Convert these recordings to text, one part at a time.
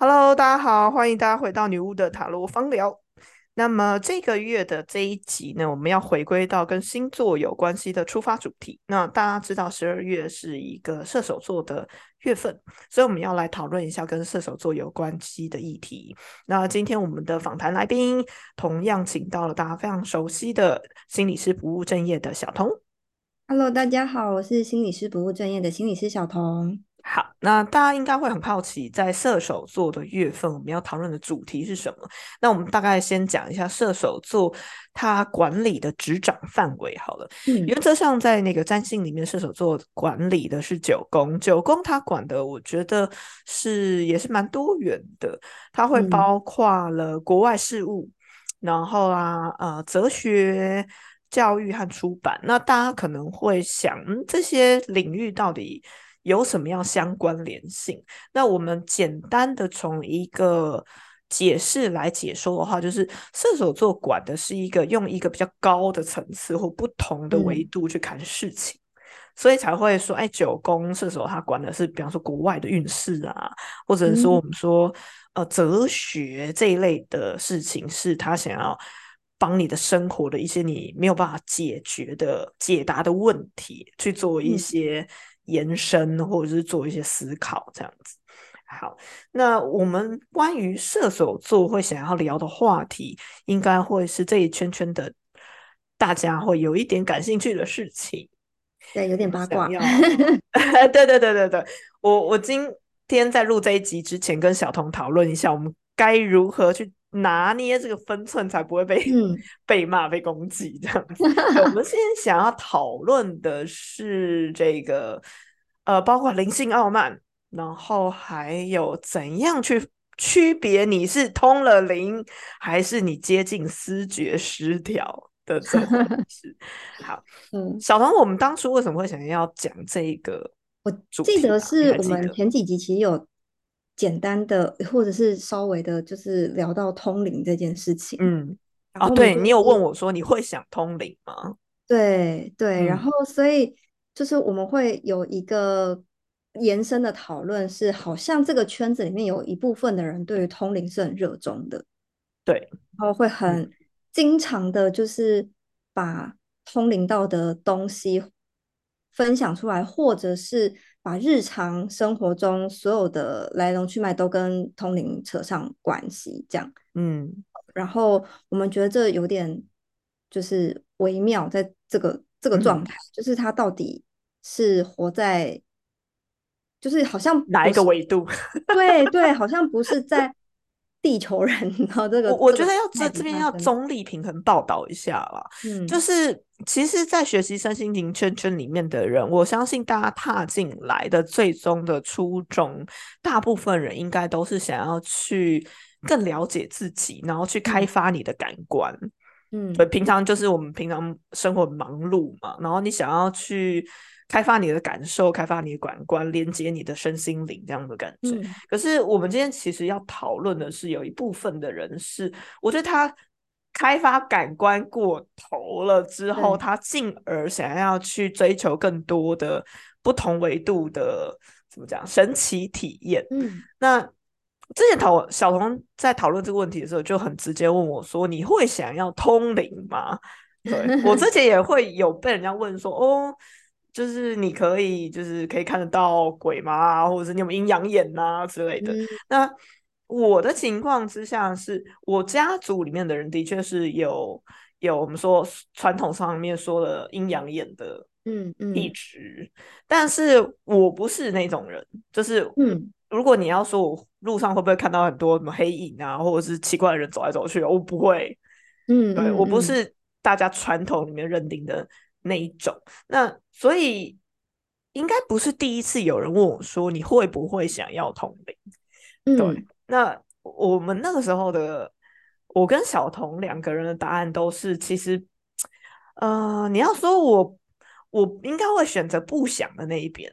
Hello，大家好，欢迎大家回到女巫的塔罗方聊。那么这个月的这一集呢，我们要回归到跟星座有关系的出发主题。那大家知道，十二月是一个射手座的月份，所以我们要来讨论一下跟射手座有关系的议题。那今天我们的访谈来宾，同样请到了大家非常熟悉的心理师不务正业的小童。Hello，大家好，我是心理师不务正业的心理师小童。好，那大家应该会很好奇，在射手座的月份，我们要讨论的主题是什么？那我们大概先讲一下射手座它管理的执掌范围好了。嗯原则上，在那个占星里面，射手座管理的是九宫，九宫它管的，我觉得是也是蛮多元的，它会嗯包括了国外事务，然后啊，呃，哲学。教育和出版，那大家可能会想，嗯，这些领域到底有什么样相关联性？那我们简单的从一个解释来解说的话，就是射手座管的是一个用一个比较高的层次或不同的维嗯度去看事情。所以才会说，哎，九宫射手他管的是，比方说国外的运势啊，或者是说我嗯们说，呃，哲学这一类的事情，是他想要帮你的生活的一些你没有办法解决的解答的问题，去做一嗯些延伸，或者是做一些思考，这样子。好，那我们关于射手座会想要聊的话题，应该会是这一圈圈的大家会有一点感兴趣的事情。对，有点八卦。对对对对对，我我今天在录这一集之前，跟小童讨论一下，我们该如何去拿捏这个分寸，才不会被、嗯 被骂、被攻击这样子。我们 现在想要讨论的是这个，呃，包括灵性傲慢，然后还有怎样去区别你是通了灵，还是你接近思觉失调的这回事。好。嗯，小童，我们当初为什么会想要讲这一个我记得是我？们前几集其实有简单的，或者是稍微的，就是聊到通灵这件事情。嗯，哦，然后我们就对你有问我说你会想通灵吗？对对，然嗯后所以就是我们会有一个延伸的讨论，是好像这个圈子里面有一部分的人对于通灵是很热衷的。对，然后会嗯很经常的，就是把通灵到的东西分享出来，或者是把日常生活中所有的来龙去脉都跟通灵扯上关系，这样。嗯然后我们觉得这有点就是微妙，在这个这个状嗯，态，就是他到底是活在，就是好像哪一个，维度？对对，好像不是在地球人然后这个我我觉得要这脉这边要中立平衡报道一下啦。就嗯是其实，在学习身心灵圈圈里面的人，我相信大家踏进来的最终的初衷，大部分人应该都是想要去更了解自己，然后去开嗯发你的感官。对，嗯平常就是我们平常生活忙碌嘛，然后你想要去开发你的感受，开发你的感官，连接你的身心灵这样的感觉。嗯可是我们今天其实要讨论的是，有一部分的人是，我觉得他开发感官过头了之后，对他进而想要去追求更多的不同维度的怎么讲神奇体验。嗯那之前讨小童在讨论这个问题的时候，就很直接问我说：“你会想要通灵吗？”对 我之前也会有被人家问说：“哦，就是你可以就是可以看得到鬼吗？或者是你有阴阳眼呐、之类的。”嗯。那我的情况之下是，我家族里面的人的确是有有我们说传统上面说的阴阳眼的嗯嗯，一直，但是我不是那种人，就是嗯。如果你要说我路上会不会看到很多什么黑影啊，或者是奇怪的人走来走去，我不会，嗯对，我不嗯。是大家传统里面认定的那一种。那所以应该不是第一次有人问我说你会不会想要通灵？对，嗯那我们那个时候的我跟小童两个人的答案都是，其实，呃，你要说我，我应该会选择不想的那一边。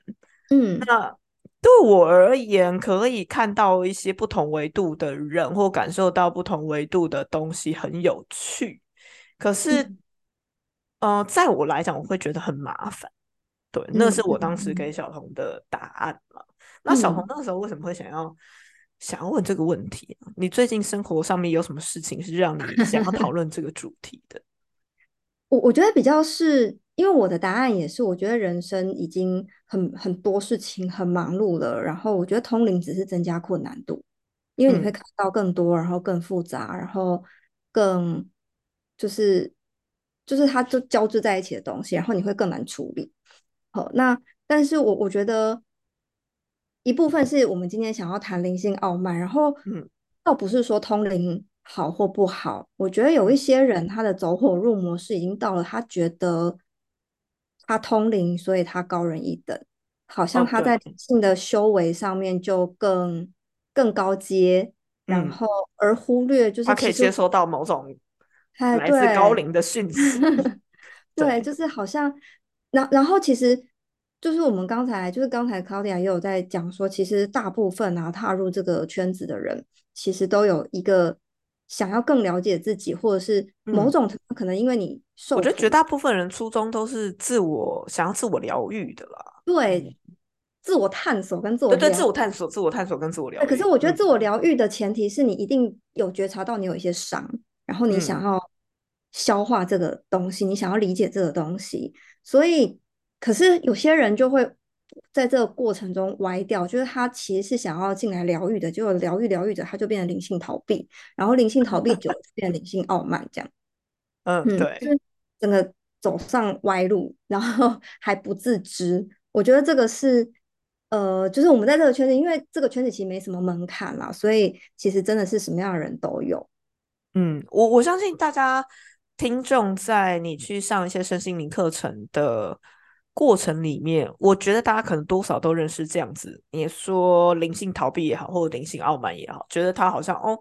嗯那对我而言，可以看到一些不同维度的人，或感受到不同维度的东西，很有趣。可是，嗯呃，在我来讲，我会觉得很麻烦。对，那嗯是我当时给小童的答案嘛。那小童嗯那个时候为什么会想要想要问这个问题。你最近生活上面有什么事情是让你想要讨论这个主题的？我我觉得比较是因为我的答案也是，我觉得人生已经很很多事情很忙碌了，然后我觉得通灵只是增加困难度，因为你会看到更多，然后更复杂，然后更就是就是它就交织在一起的东西，然后你会更难处理。好，那但是我我觉得一部分是我们今天想要谈灵性傲慢，然后嗯，倒不是说通灵。好或不好，我觉得有一些人他的走火入魔是已经到了，他觉得他通灵，所以他高人一等，好像他在灵性的修为上面就更更高阶，然后而忽略就是他可以接收到某种来自高龄的讯 息，对，就是好像，然然后其实就是我们刚才就是刚才 Claudia 也有在讲说，其实大部分啊踏入这个圈子的人，其实都有一个。想要更了解自己，或者是某种可能，因为你受，我觉得绝大部分人初衷都是自我想要自我疗愈的啦。对，自我探索跟自我对对，自我探索、自我探索跟自我疗愈。可是我觉得自我疗愈的前提是你一定有觉察到你有一些伤，然后你想要消化这个东西，你想要理解这个东西。所以，可是有些人就会。在这个过程中歪掉，就是他其实是想要进来疗愈的，结果疗愈疗愈着他就变成灵性逃避，然后灵性逃避就变灵性傲慢这样。嗯，对，就是整个走上歪路，然后 还不自知。我觉得这个是呃，就是我们在这个圈子，因为这个圈子其实没什么门槛啦，所以其实真的是什么样的人都有。嗯，我我相信大家听众在你去上一些身心灵课程的。过程里面，我觉得大家可能多少都认识这样子。你说灵性逃避也好，或者灵性傲慢也好，觉得他好像哦，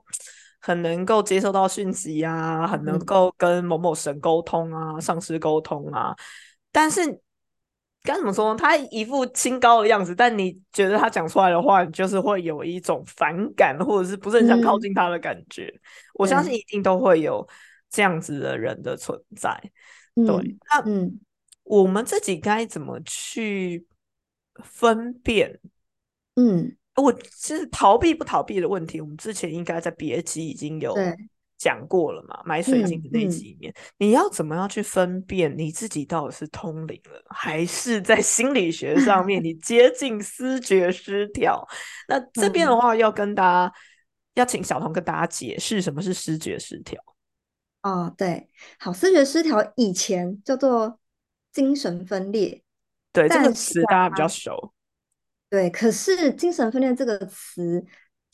很能够接受到讯息啊，很能够跟某某神沟通啊，上司沟通啊。但是该怎么说呢？他一副清高的样子，但你觉得他讲出来的话，你就是会有一种反感，或者是不是很想靠近他的感觉。我相信一定都会有这样子的人的存在。对，那嗯。我们自己该怎么去分辨？嗯，我其实逃避不逃避的问题，我们之前应该在别集已经有讲过了嘛。买水晶的那集里面，你要怎么样去分辨你自己到底是通灵了，还是在心理学上面你接近思觉失调？那这边的话，要跟大家要请小童跟大家解释什么是失觉失调。哦，对，好，思觉失调以前叫做。精神分裂，对这个词大家比较熟。对，可是精神分裂这个词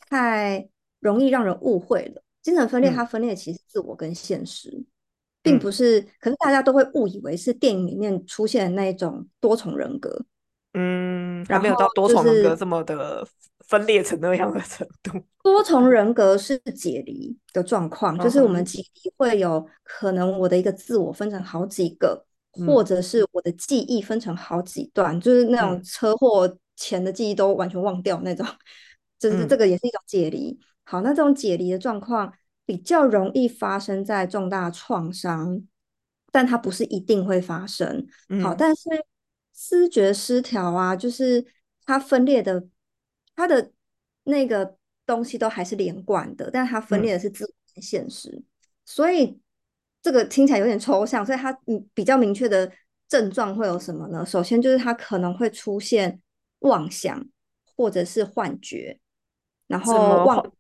太容易让人误会了。精神分裂它分裂其实自我跟现实，并不是。可是大家都会误以为是电影里面出现的那一种多重人格。嗯，还没有到多重人格这么的分裂成那样的程度。多重人格是解离的状况，就是我们解离会有可能我的一个自我分成好几个。或者是我的记忆分成好几段，就是那种车祸前的记忆都完全忘掉那种，就是这个也是一种解离。好，那这种解离的状况比较容易发生在重大创伤，但它不是一定会发生。好，但是思觉失调啊，就是它分裂的，它的那个东西都还是连贯的，但它分裂的是自我跟现实，所以。这个听起来有点抽象，所以它嗯比较明确的症状会有什么呢？首先就是它可能会出现妄想或者是幻觉，然后妄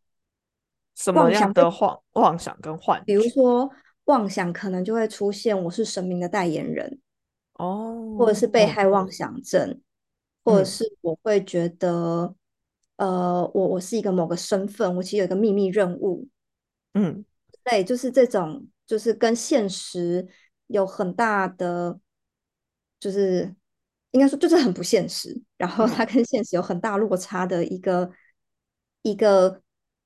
什么样的幻妄想跟幻，比如说妄想可能就会出现我是神明的代言人哦，或者是被害妄想症，或者是我会觉得呃我我是一个某个身份，我其实有一个秘密任务，嗯，对，就是这种。就是跟现实有很大的，就是应该说就是很不现实，然后它跟现实有很大落差的一个一个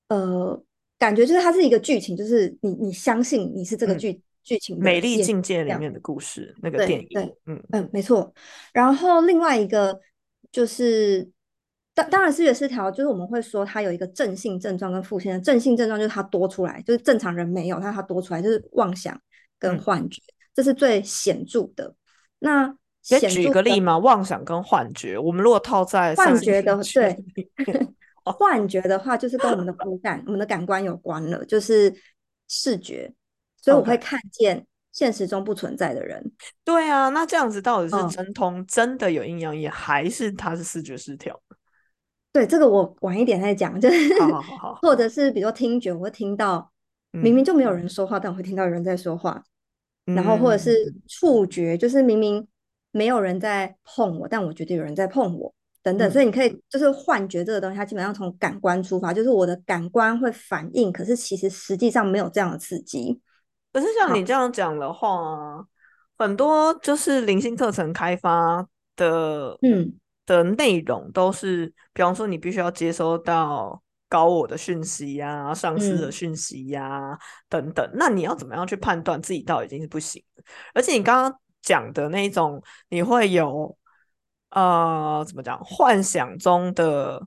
呃感觉，就是它是一个剧情，就是你你相信你是这个剧剧情《美丽境界》里面的故事那个电影，对，嗯嗯，没错。然后另外一个就是。当当然，视觉失调就是我们会说它有一个正性症状跟负性的正性症状，就是它多出来，就是正常人没有，但它多出来就是妄想跟幻觉，这是最显著的。那先举个例嘛，妄想跟幻觉，我们如果套在幻觉的对 幻觉的话，就是跟我们的五感、我们的感官有关了，就是视觉，所以我会看见现实中不存在的人。对啊，那这样子到底是嗯真通真的有阴阳眼，还是他是视觉失调？对，这个我晚一点再讲，就是好好 好好或者是比如说听觉，我会听到明明就没有人说话，但我会听到有人在说话。然后或者是嗯触觉，就是明明没有人在碰我，但我觉得有人在碰我，等等。嗯所以你可以就是幻觉这个东西，它基本上从感官出发，就是我的感官会反应，可是其实实际上没有这样的刺激。可是像你这样讲的话，很多就是灵性课程开发的，嗯的内容都是，比方说你必须要接收到高我的讯息呀、上司的嗯讯息呀、等等，那你要怎么样去判断自己到底已经是不行？而且你刚刚讲的那种，你会有呃，怎么讲，幻想中的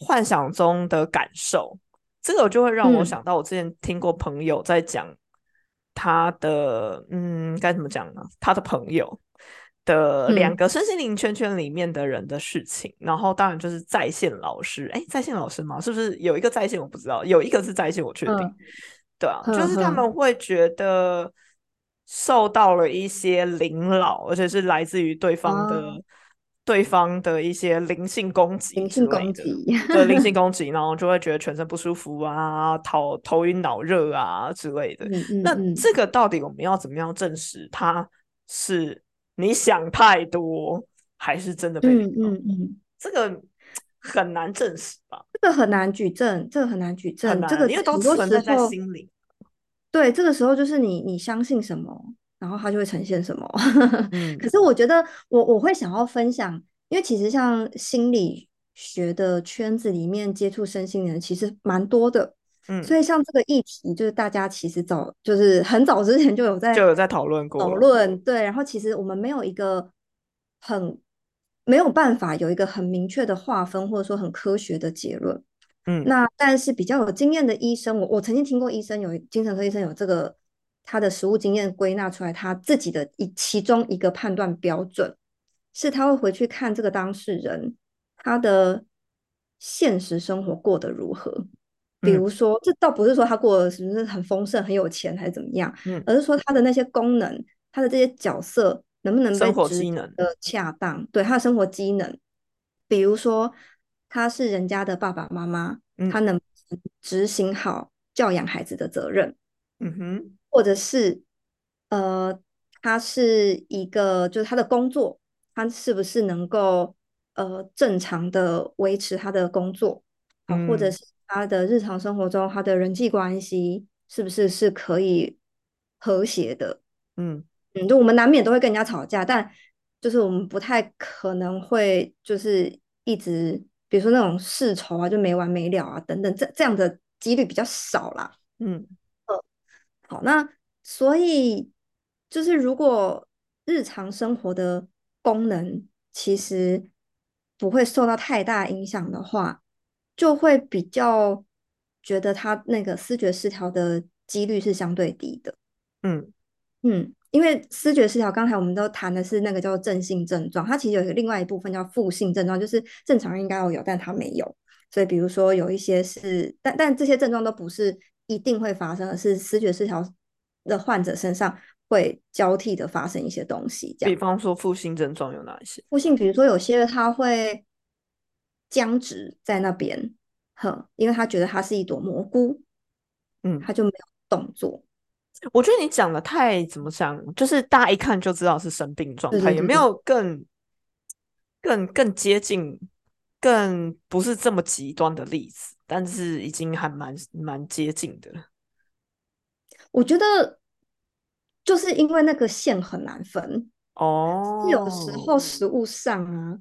幻想中的感受，这个就会让我嗯想到我之前听过朋友在讲他的，嗯，该怎么讲呢？他的朋友的两嗯个身心灵圈圈里面的人的事情，然后当然就是在线老师，哎，在线老师吗？是不是有一个在线？我不知道，有一个是在线，我确定。嗯对啊，就呵是他们会觉得受到了一些凌扰，而且是来自于对方的、哦对方的一些灵性攻击灵性之类的，攻击，对灵性 攻击，然后就会觉得全身不舒服啊，头头晕脑热啊之类的。那嗯，这个到底我们要怎么样证实他是你想太多，还是真的被嗯？嗯嗯，这个很难证实吧？这个很难举证，这个很难举很证，这，个因为都存在在心里。对，这个时候就是你你相信什么，然后它就会呈现什么。嗯 可是我觉得我我会想要分享，因为其实像心理学的圈子里面接触身心灵的人其实蛮多的，嗯，所以像这个议题，就是大家其实早就是很早之前就有在就有在讨论过讨。论，对，然后其实我们没有一个很没有办法有一个很明确的划分，或者说很科学的结论。嗯那但是比较有经验的医生，我我曾经听过医生有精神科医生有这个他的实务经验归纳出来，他自己的一其中一个判断标准是他会回去看这个当事人他的现实生活过得如何。比嗯。如说，这倒不是说他过得是不是很丰盛、很有钱还是怎么样，嗯。而是说他的那些功能，他的这些角色能不能被生活能。的恰当，对他的生活机能，比如说他是人家的爸爸妈妈，嗯。他能执行好教养孩子的责任，嗯哼，或者是呃，他是一个就是他的工作，他是不是能够呃正常的维持他的工作，啊，或者嗯。是他的日常生活中他的人际关系是不是是可以和谐的？嗯嗯，就我们难免都会跟人家吵架，但就是我们不太可能会就是一直，比如说那种世仇啊，就没完没了啊，等等，这这样的几率比较少啦。嗯好，那所以就是如果日常生活的功能其实不会受到太大影响的话，就会比较觉得他那个思觉失调的几率是相对低的。嗯嗯，因为思觉失调，刚才我们都谈的是那个叫做正性症状，它其实有一个另外一部分叫负性症状，就是正常人应该要有，但他没有。所以比如说有一些是，但但这些症状都不是一定会发生的，是思觉失调的患者身上会交替的发生一些东西，这样。比方说负性症状有哪一些？负性，比如说有些他会僵直在那边，哼，因为他觉得它是一朵蘑菇，嗯，他就没有动作。我觉得你讲的太怎么讲，就是大家一看就知道是生病状态，对对对对有没有更更更接近、更不是这么极端的例子？但是已经还蛮蛮接近的了。我觉得就是因为那个线很难分，哦，有时候食物上啊，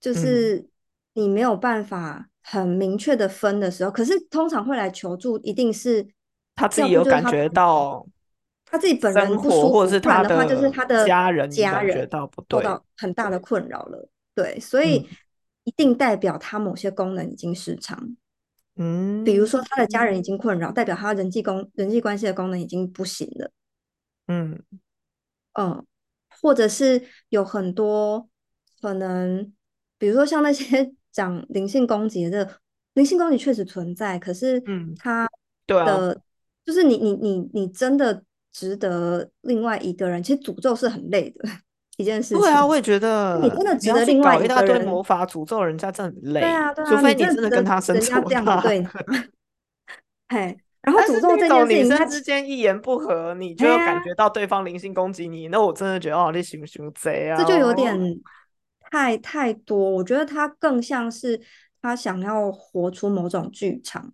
就嗯是你没有办法很明确的分的时候，可是通常会来求助，一定是他自己有感觉到他自己本人不舒服，或者是他的话就是他的家人家感觉人到不对受到很大的困扰了。对，所以嗯一定代表他某些功能已经失常。嗯，比如说他的家人已经困扰，代表他人际功人际关系的功能已经不行了。嗯嗯，或者是有很多可能，比如说像那些讲灵性攻击的这个灵性攻击确实存在，可是嗯，他对啊，的就是你你你你真的值得另外一个人？其实诅咒是很累的一件事对啊，我也觉得你真的值得另外搞一大堆？魔法诅咒人家，真的很对累，啊对啊，除非你真的跟他生错人家。对？嘿，然后诅咒那种女这件事情，它生之间一言不合，你就感觉到对方灵性攻击你，那我真的觉得哦，你行不行贼啊，这就有点哦太太多。我觉得他更像是他想要活出某种剧场，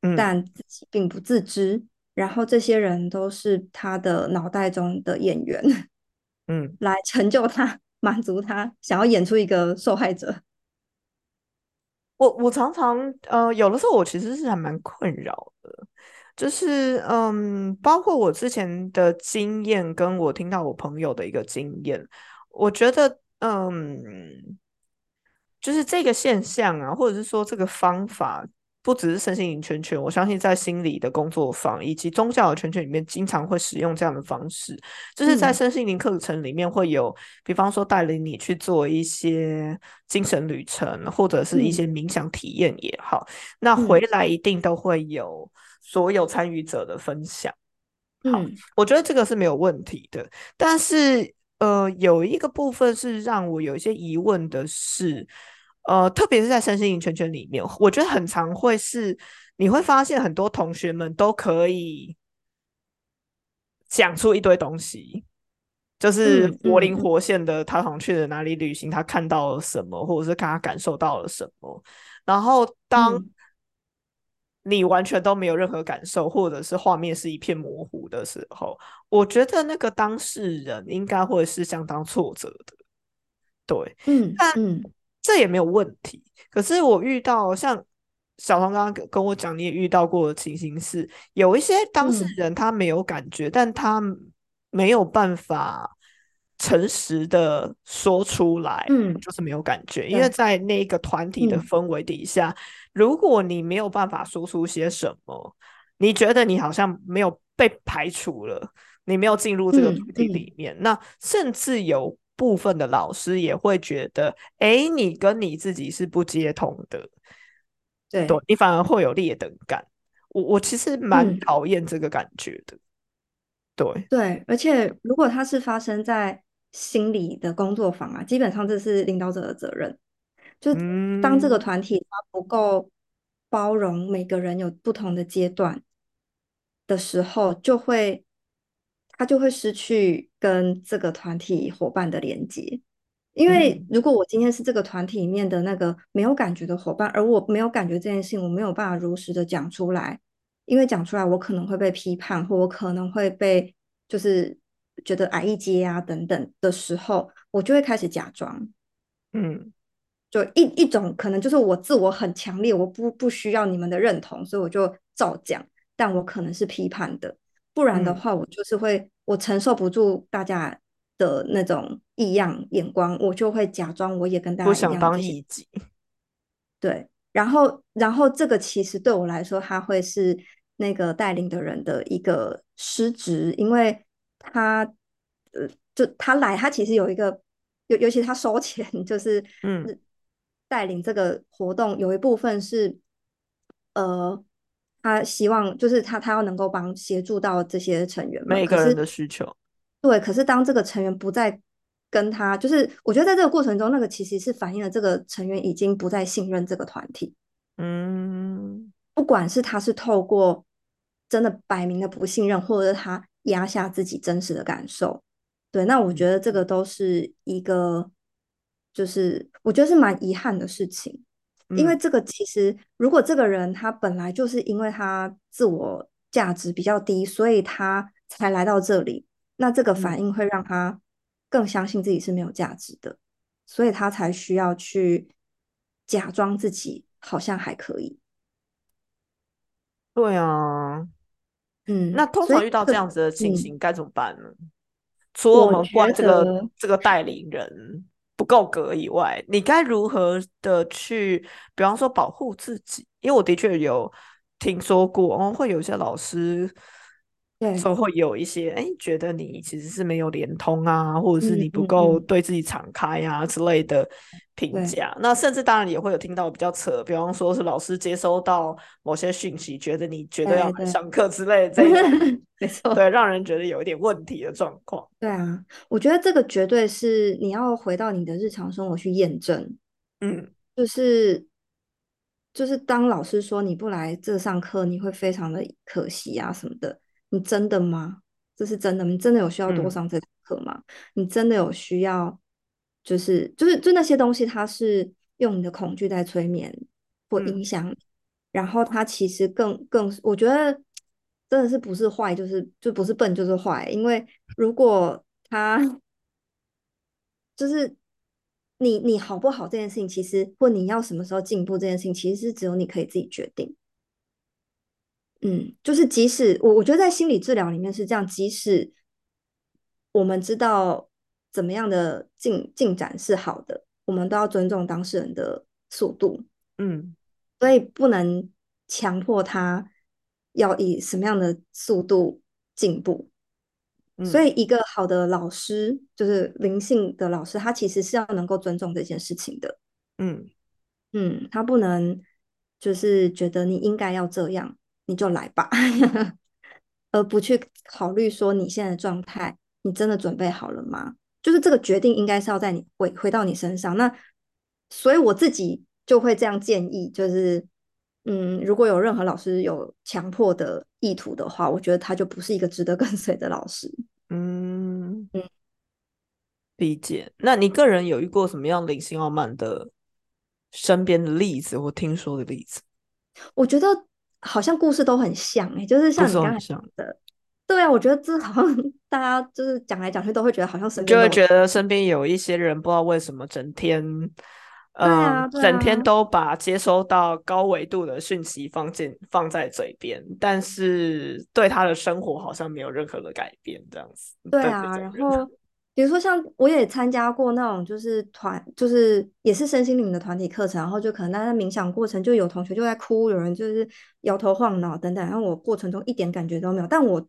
嗯但自己并不自知。然后这些人都是他的脑袋中的演员，嗯。来成就他，满足他，想要演出一个受害者。我我常常呃，有的时候我其实是还蛮困扰的，就是嗯，包括我之前的经验，跟我听到我朋友的一个经验，我觉得嗯，就是这个现象啊，或者是说这个方法，不只是身心灵圈圈，我相信在心理的工作坊以及宗教的圈圈里面，经常会使用这样的方式，就是在嗯。身心灵课程里面会有，比方说带领你去做一些精神旅程，或者是一嗯。些冥想体验也好，那回嗯。来一定都会有所有参与者的分享。好，嗯。我觉得这个是没有问题的，但是呃，有一个部分是让我有一些疑问的是，呃，特别是在身心灵圈圈里面，我觉得很常会是你会发现很多同学们都可以讲出一堆东西，就是嗯活灵嗯。活现的，他好像去了哪里旅行，他看到了什么，或者是看他感受到了什么，然后当嗯你完全都没有任何感受，或者是画面是一片模糊的时候，我觉得那个当事人应该会是相当挫折的。对，嗯但嗯这也没有问题。可是我遇到像小童刚刚跟跟我讲，你也遇到过的情形是，有一些当事嗯人他没有感觉，但他没有办法诚实的说出来，嗯，就是没有感觉。因为，在那个团体的嗯氛围底下，如果你没有办法说出些什么，你觉得你好像没有被排除了，你没有进入这个嗯团体嗯里面，那甚至有部分的老师也会觉得，哎，你跟你自己是不接通的，对对，你反而会有劣等感。我我其实蛮嗯。讨厌这个感觉的，对，对，而且如果它是发生在心理的工作坊啊，基本上这是领导者的责任。就当这个嗯团体它不够包容每个人有不同的阶段的时候，就会他就会失去跟这个团体伙伴的连接。因为嗯如果我今天是这个团体里面的那个没有感觉的伙伴，而我没有感觉这件事情，我没有办法如实的讲出来，因为讲出来我可能会被批判，或我可能会被就是觉得矮一阶啊等等的时候，我就会开始假装，嗯。就一一种可能就是我自我很强烈，我不不需要你们的认同，所以我就照讲，但我可能是批判的，不然的嗯。话，我就是会我承受不住大家的那种异样眼光，我就会假装我也跟大家一不想当样 对，然后然后这个其实对我来说，他会是那个带领的人的一个失职，因为他呃，就他来，他其实有一个，尤尤其他收钱，就是嗯。带领这个活动，有一部分是呃，他希望就是他他要能够帮协助到这些成员们，每个人的需求，对，可是当这个成员不再跟他，就是我觉得在这个过程中，那个其实是反映了这个成员已经不再信任这个团体。嗯。不管是他是透过真的摆明的不信任，或者是他压下自己真实的感受，对，那我觉得这个都是一个，就是我觉得是蛮遗憾的事情，因为嗯这个其实如果这个人他本来就是因为他自我价值比较低，所以他才来到这里，那这个反嗯应会让他更相信自己是没有价值的，所以他才需要去假装自己好像还可以。对啊。那嗯，通常遇到这样子的情嗯，形该怎么办呢？除了我们我觉怪这个，这个代理人不够格以外，你该如何的去，比方说保护自己？因为我的确有听说过，哦，会有一些老师对，所以会有一些哎，觉得你其实是没有连通啊，或者是嗯你不够对自己敞开啊之类的评价。那甚至当然也会有听到比较扯，比方说是老师接收到某些讯息，觉得你绝对要上课之类的。这种，没错，对，让人觉得有一点问题的状况。对啊，我觉得这个绝对是你要回到你的日常生活去验证，嗯。就是就是当老师说你不来这上课，你会非常的可惜啊什么的，你真的吗？这是真的？你真的有需要多嗯上这堂课吗？你真的有需要，就是就是就那些东西，它是用你的恐惧在催眠或影嗯响你，然后它其实更更，我觉得真的是不是坏，就是就不是笨就是坏，因为如果他就是你你好不好这件事情，其实或你要什么时候进步这件事情，其实是只有你可以自己决定。嗯，就是即使我我觉得在心理治疗里面是这样，即使我们知道怎么样的进进展是好的，我们都要尊重当事人的速度，嗯所以不能强迫他要以什么样的速度进步。所嗯以，一个好的老师，就是灵性的老师，他其实是要能够尊重这件事情的。嗯嗯，他不能就是觉得你应该要这样，你就来吧，而不去考虑说你现在的状态，你真的准备好了吗？就是这个决定应该是要在你回回到你身上。那所以我自己就会这样建议，就是嗯，如果有任何老师有强迫的意图的话，我觉得他就不是一个值得 跟随的老师。嗯嗯，理解。那你个人有遇过什么样灵性傲慢的身边的例子或听说的例子？我觉得好像故事都很像诶、就是像故你刚才讲的，对啊，我觉得这好像大家就是讲来讲去都会觉得好像身边就会觉得身边有一些人不知道为什么整天，嗯，整天啊都把接收到高维度的讯息放进放在嘴边，但是对他的生活好像没有任何的改变，这样子。对啊，然后比如说像我也参加过那种就是团，就是也是身心灵的团体课程，然后就可能在那冥想过程就有同学就在哭，有人就是摇头晃脑等等，然后我过程中一点感觉都没有，但我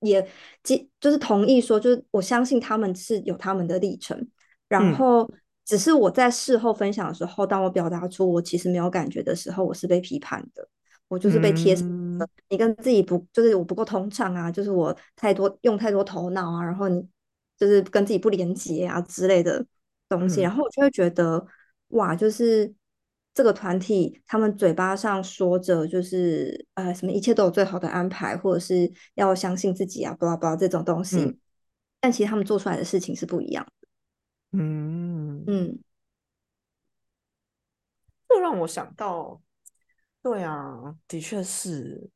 也接就是同意说，就是我相信他们是有他们的历程，然嗯。后只是我在事后分享的时候，当我表达出我其实没有感觉的时候，我是被批判的。我就是被贴你跟自己不就是我不够通畅啊，就是我太多用太多头脑啊，然后你就是跟自己不连接啊之类的东西，嗯。然后我就会觉得哇，就是这个团体他们嘴巴上说着就是呃什么一切都有最好的安排，或者是要相信自己啊，巴拉巴拉这种东西，嗯。但其实他们做出来的事情是不一样的。嗯，嗯，这让我想到，对啊，的确是，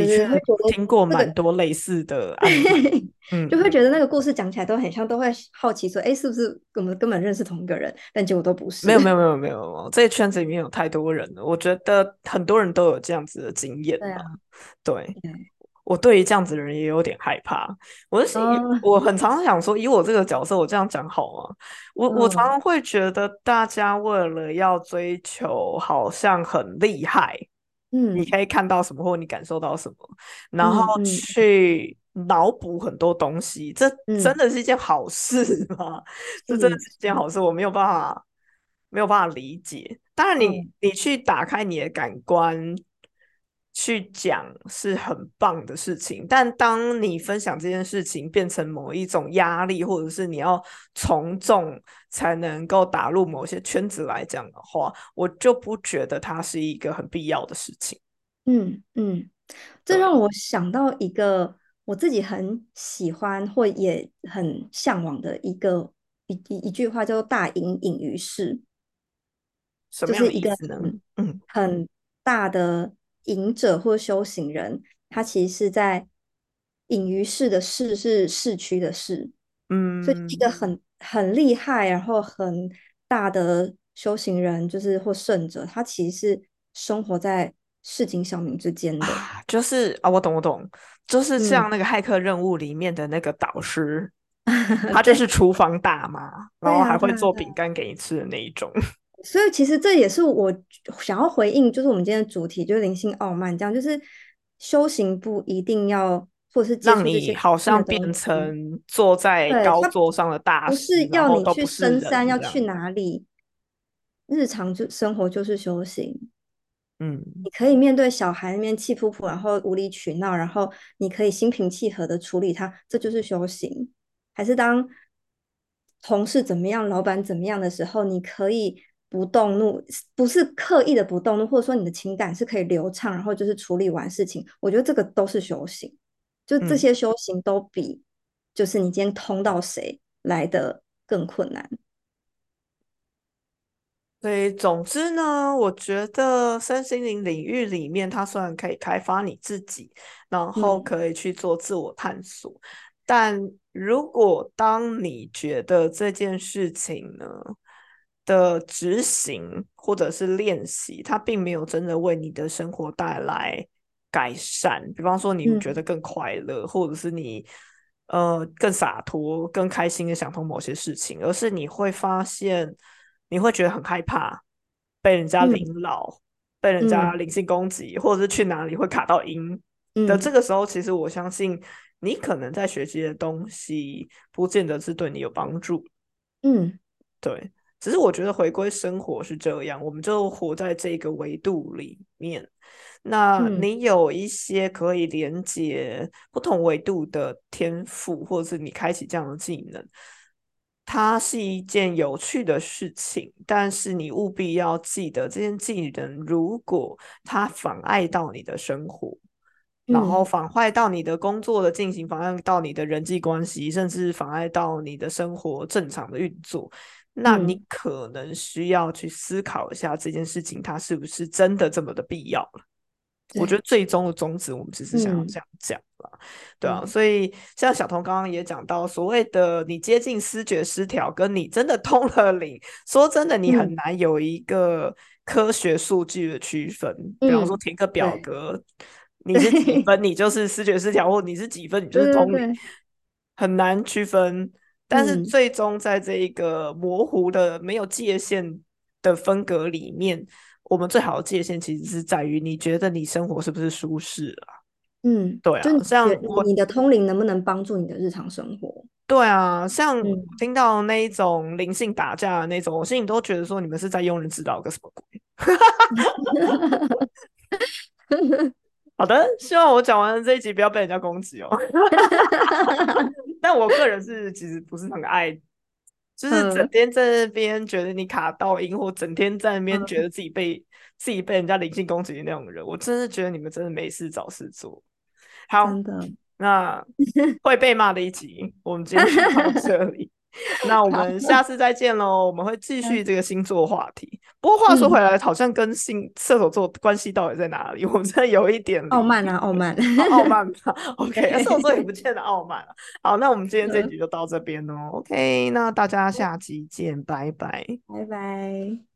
的确就是会觉得听过蛮多类似的 案例。嗯，就会觉得那个故事讲起来都很像，都会好奇说，哎，是不是我们根本认识同一个人？但结果都不是。没有没有没有没有，没有这一圈子里面有太多人了，我觉得很多人都有这样子的经验嘛。对啊，对，对我对于这样子的人也有点害怕。我是、哦我很常想说，以我这个角色，我这样讲好吗？我 我常嗯常会觉得，大家为了要追求好像很厉害，嗯。你可以看到什么或你感受到什么，然后去脑补很多东西，这真嗯。的是一件好事吗？这真的是是一件好事，我没有办法没有办法理解。当然你，嗯。你去打开你的感官去讲是很棒的事情，但当你分享这件事情变成某一种压力，或者是你要从众才能够打入某些圈子来讲的话，我就不觉得它是一个很必要的事情。嗯嗯，这让我想到一个我自己很喜欢或也很向往的一个一一一句话，叫做“大隐隐于市”，什么样就是一个的意思呢？很嗯很大的隐者或修行人，他其实是在隐于市的市是市区的市，所以一个嗯很很厉害，然后很大的修行人，就是或圣者，他其实是生活在市井小民之间的。啊，就是啊，我懂我懂，就是嗯像那个骇客任务里面的那个导师，他就是厨房大妈，然后还会做饼干给你吃的那一种。没所以其实这也是我想要回应，就是我们今天的主题，就是灵性傲慢，这样就是修行不一定要，或者是让你好像变成坐在高座上的大师，不是要你去深山，要去哪里，日常就生活就是修行。嗯，你可以面对小孩那边气扑扑，然后无理取闹，然后你可以心平气和的处理他，这就是修行。还是当同事怎么样，老板怎么样的时候，你可以不动怒，不是刻意的不动怒，或者说你的情感是可以流畅，然后就是处理完事情。我觉得这个都是修行，就这些修行都比就是你今天通到谁来的更困难。所以，总之呢，我觉得身心灵领域里面，它虽然可以开发你自己，然后可以去做自我探索，但如果当你觉得这件事情呢的执行或者是练习，它并没有真的为你的生活带来改善，比方说你觉得更快乐，或者是你呃更洒脱、更开心的想通某些事情，而是你会发现。你会觉得很害怕被人家凌扰，被人家灵性攻击，或者是去哪里会卡到音。的这个时候，其实我相信你可能在学习的东西不见得是对你有帮助。嗯，对，只是我觉得回归生活是这样，我们就活在这个维度里面。那你有一些可以连接不同维度的天赋，或者是你开启这样的技能。它是一件有趣的事情，但是你务必要记得，这件技能如果它妨碍到你的生活，然后妨碍到你的工作的进行，妨碍到你的人际关系，甚至妨碍到你的生活正常的运作，那你可能需要去思考一下这件事情，它是不是真的这么的必要了。我觉得最终的宗旨，我们只是想要这样讲了，对啊，所以像小童刚刚也讲到，所谓的你接近思觉失调，跟你真的通了灵，说真的，你很难有一个科学数据的区分。比方说填个表格，你是几分，你就是思觉失调，或你是几分，你就是通灵，很难区分。但是最终在这一个模糊的、没有界限的分隔里面。我们最好的界限其实是在于，你觉得你生活是不是舒适啊？嗯，对啊，像你的通灵能不能帮助你的日常生活？对啊，像听到那一种灵性打架的那种，我心里都觉得说，你们是在用人自扰个什么鬼？好的，希望我讲完这一集不要被人家攻击哦。但我个人是其实不是很爱。就是整天在那边觉得你卡到音，或整天在那边觉得自己被自己被人家灵性攻击的那种人，我真的觉得你们真的没事找事做。好，那会被骂的一集，我们今天就到这里。那我们下次再见喽！我们会继续这个星座话题。不过话说回来，好像跟星射手座关系到底在哪里？我们真的有一点傲慢啊，傲慢，傲慢吧。OK，射手座也不见得傲慢了。好，那我们今天这集就到这边喽。OK，那大家下集见，拜拜，拜拜。